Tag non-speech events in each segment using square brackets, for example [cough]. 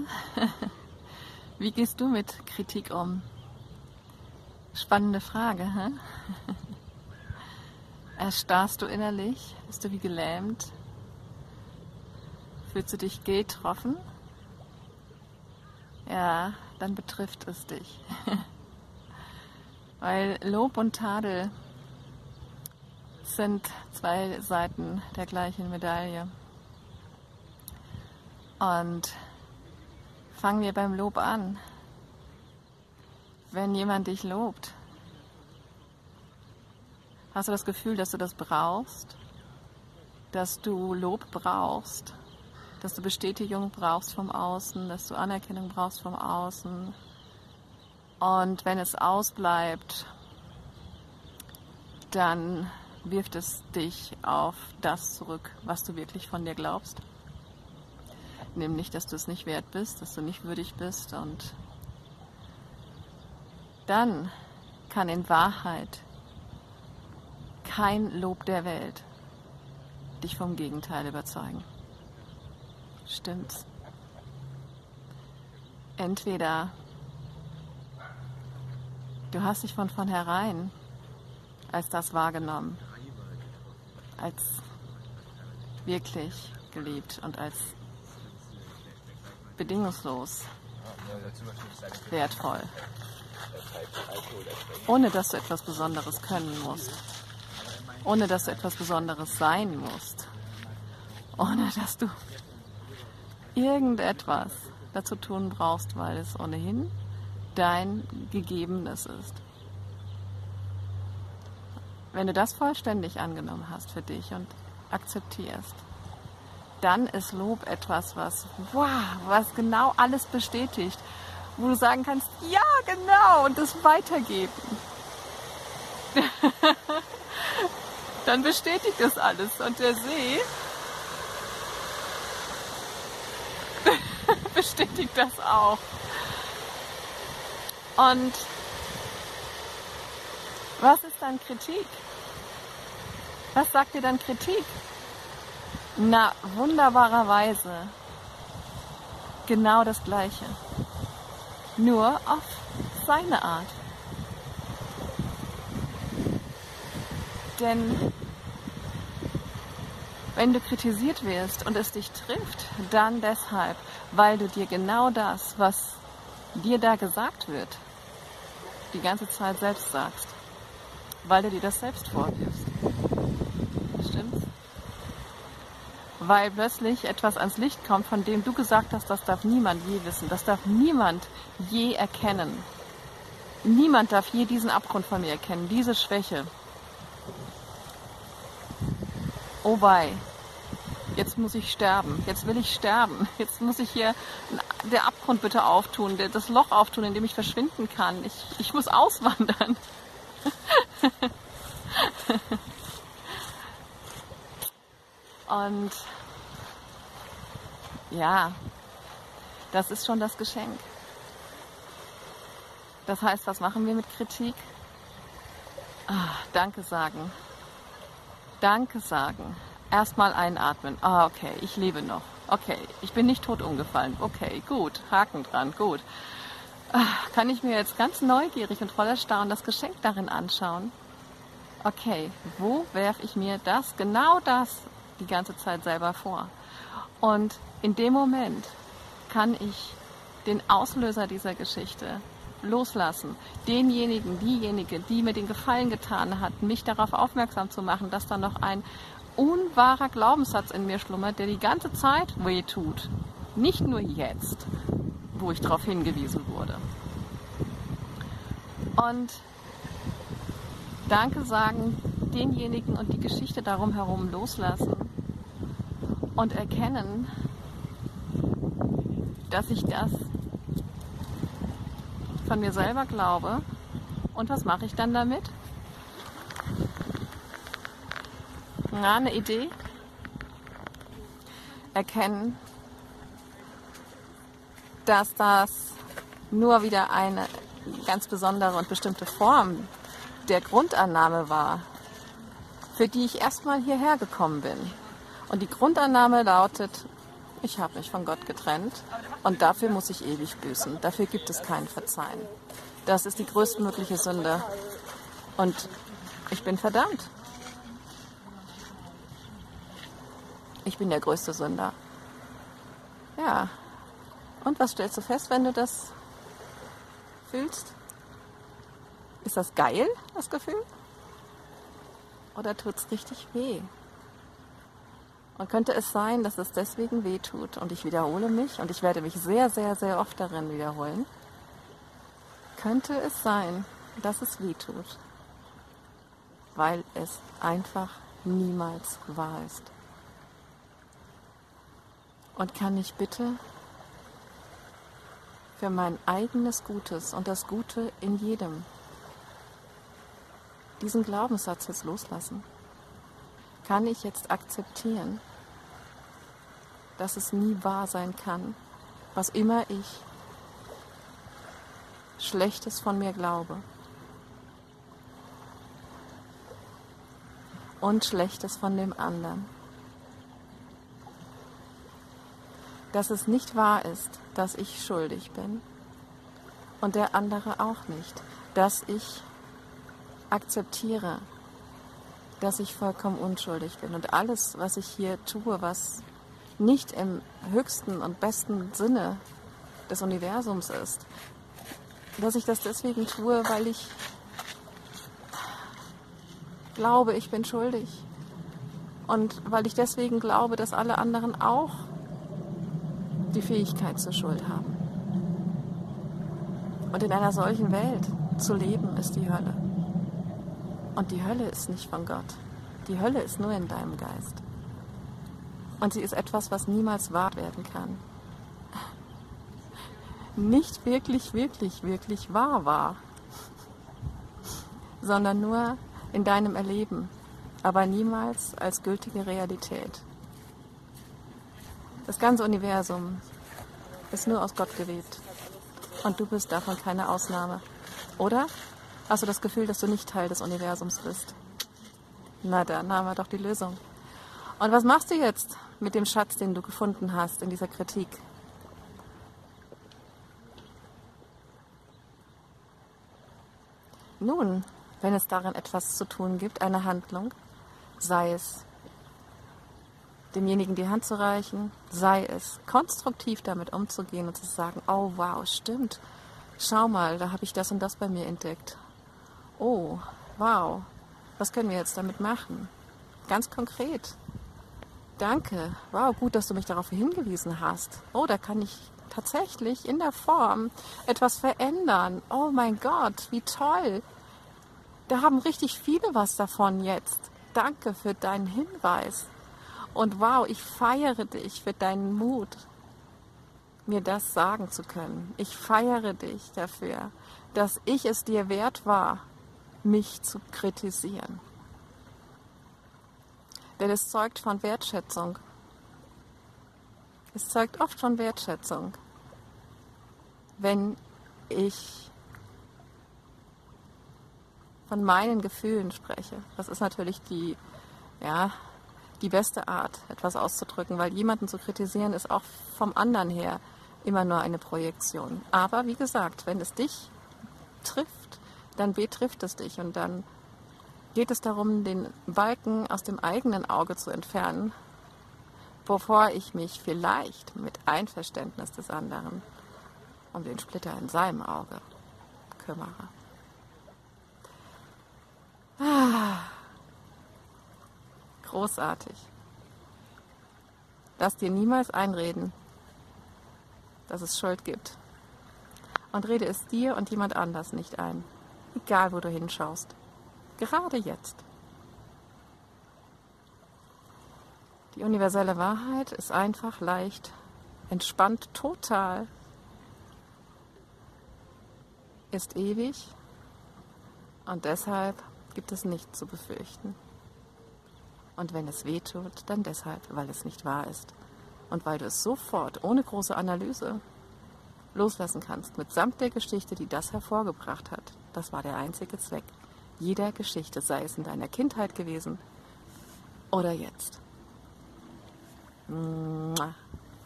[laughs] Wie gehst du mit Kritik um? Spannende Frage, hä? [laughs] Erstarrst du innerlich? Bist du wie gelähmt? Fühlst du dich getroffen? Ja, dann betrifft es dich. [laughs] Weil Lob und Tadel sind zwei Seiten der gleichen Medaille. Und fangen wir beim Lob an. Wenn jemand dich lobt, hast du das Gefühl, dass du das brauchst, dass du Lob brauchst, dass du Bestätigung brauchst vom Außen, dass du Anerkennung brauchst vom Außen. Und wenn es ausbleibt, dann wirft es dich auf das zurück, was du wirklich von dir glaubst. Nämlich, dass du es nicht wert bist, dass du nicht würdig bist. Und dann kann in Wahrheit kein Lob der Welt dich vom Gegenteil überzeugen. Stimmt's? Entweder du hast dich von vornherein als das wahrgenommen, als wirklich geliebt und als bedingungslos wertvoll, ohne dass du etwas Besonderes können musst, ohne dass du etwas Besonderes sein musst, ohne dass du irgendetwas dazu tun brauchst, weil es ohnehin dein Gegebenes ist. Wenn du das vollständig angenommen hast für dich und akzeptierst, dann ist Lob etwas, was, wow, was genau alles bestätigt, wo du sagen kannst, ja, genau, und das weitergeben. [laughs] dann bestätigt das alles und der See [laughs] bestätigt das auch. Und was ist dann Kritik? Was sagt dir dann Kritik? Na, wunderbarerweise genau das Gleiche. Nur auf seine Art. Denn wenn du kritisiert wirst und es dich trifft, dann deshalb, weil du dir genau das, was dir da gesagt wird, die ganze Zeit selbst sagst. Weil du dir das selbst vorwirfst. Stimmt's? Weil plötzlich etwas ans Licht kommt, von dem du gesagt hast, das darf niemand je wissen, das darf niemand je erkennen. Niemand darf je diesen Abgrund von mir erkennen, diese Schwäche. Oh wei, jetzt muss ich sterben, jetzt will ich sterben, [laughs] jetzt muss ich hier der Abgrund bitte auftun, das Loch auftun, in dem ich verschwinden kann. Ich, ich muss auswandern. [laughs] Und ja, das ist schon das Geschenk. Das heißt, was machen wir mit Kritik? Ah, danke sagen. Danke sagen. Erstmal einatmen. Ah, okay, ich lebe noch. Okay, ich bin nicht tot umgefallen. Okay, gut. Haken dran, gut. Ah, kann ich mir jetzt ganz neugierig und voller Staunen das Geschenk darin anschauen? Okay, wo werfe ich mir das, genau das, die ganze Zeit selber vor? Und in dem Moment kann ich den Auslöser dieser Geschichte loslassen. Denjenigen, diejenige, die mir den Gefallen getan hat, mich darauf aufmerksam zu machen, dass da noch ein unwahrer Glaubenssatz in mir schlummert, der die ganze Zeit weh tut. Nicht nur jetzt, wo ich darauf hingewiesen wurde. Und Danke sagen denjenigen und die Geschichte darum herum loslassen und erkennen, dass ich das von mir selber glaube. Und was mache ich dann damit? Na, eine Idee? Erkennen, dass das nur wieder eine ganz besondere und bestimmte Form der Grundannahme war, für die ich erstmal hierher gekommen bin. Und die Grundannahme lautet, Ich habe mich von Gott getrennt und dafür muss ich ewig büßen. Dafür gibt es kein Verzeihen. Das ist die größtmögliche Sünde. Und ich bin verdammt. Ich bin der größte Sünder. Ja. Und was stellst du fest, wenn du das fühlst? Ist das geil, das Gefühl? Oder tut es richtig weh? Und könnte es sein, dass es deswegen weh tut? Und ich wiederhole mich und ich werde mich sehr, sehr, sehr oft darin wiederholen. Könnte es sein, dass es weh tut? Weil es einfach niemals wahr ist. Und kann ich bitte für mein eigenes Gutes und das Gute in jedem diesen Glaubenssatz jetzt loslassen? Kann ich jetzt akzeptieren, dass es nie wahr sein kann, was immer ich Schlechtes von mir glaube und Schlechtes von dem anderen? Dass es nicht wahr ist, dass ich schuldig bin und der andere auch nicht, dass ich akzeptiere, dass ich vollkommen unschuldig bin und alles, was ich hier tue, was nicht im höchsten und besten Sinne des Universums ist, dass ich das deswegen tue, weil ich glaube, ich bin schuldig und weil ich deswegen glaube, dass alle anderen auch die Fähigkeit zur Schuld haben. Und in einer solchen Welt zu leben, ist die Hölle. Und die Hölle ist nicht von Gott. Die Hölle ist nur in deinem Geist. Und sie ist etwas, was niemals wahr werden kann. Nicht wirklich, wirklich, wirklich wahr war, sondern nur in deinem Erleben, aber niemals als gültige Realität. Das ganze Universum ist nur aus Gott gewebt. Und du bist davon keine Ausnahme. Oder? Hast du das Gefühl, dass du nicht Teil des Universums bist? Na, dann haben wir doch die Lösung. Und was machst du jetzt mit dem Schatz, den du gefunden hast in dieser Kritik? Nun, wenn es darin etwas zu tun gibt, eine Handlung, sei es demjenigen die Hand zu reichen, sei es konstruktiv damit umzugehen und zu sagen, oh wow, stimmt, schau mal, da habe ich das und das bei mir entdeckt oh, wow, was können wir jetzt damit machen? Ganz konkret. Danke, wow, gut, dass du mich darauf hingewiesen hast. Oh, da kann ich tatsächlich in der Form etwas verändern. Oh mein Gott, wie toll. Da haben richtig viele was davon jetzt. Danke für deinen Hinweis. Und wow, ich feiere dich für deinen Mut, mir das sagen zu können. Ich feiere dich dafür, dass ich es dir wert war, mich zu kritisieren. Denn es zeugt von Wertschätzung. Es zeugt oft von Wertschätzung, wenn ich von meinen Gefühlen spreche. Das ist natürlich die, ja, die beste Art, etwas auszudrücken, weil jemanden zu kritisieren ist auch vom anderen her immer nur eine Projektion. Aber wie gesagt, wenn es dich trifft, dann betrifft es dich und dann geht es darum, den Balken aus dem eigenen Auge zu entfernen, bevor ich mich vielleicht mit Einverständnis des anderen um den Splitter in seinem Auge kümmere. Ah, großartig. Lass dir niemals einreden, dass es Schuld gibt. Und rede es dir und jemand anders nicht ein egal wo du hinschaust. Gerade jetzt. Die universelle Wahrheit ist einfach, leicht, entspannt, total, ist ewig und deshalb gibt es nichts zu befürchten. Und wenn es weh tut, dann deshalb, weil es nicht wahr ist und weil du es sofort, ohne große Analyse, loslassen kannst, mitsamt der Geschichte, die das hervorgebracht hat. Das war der einzige Zweck jeder Geschichte, sei es in deiner Kindheit gewesen oder jetzt.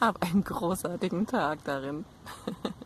Hab einen großartigen Tag darin. [laughs]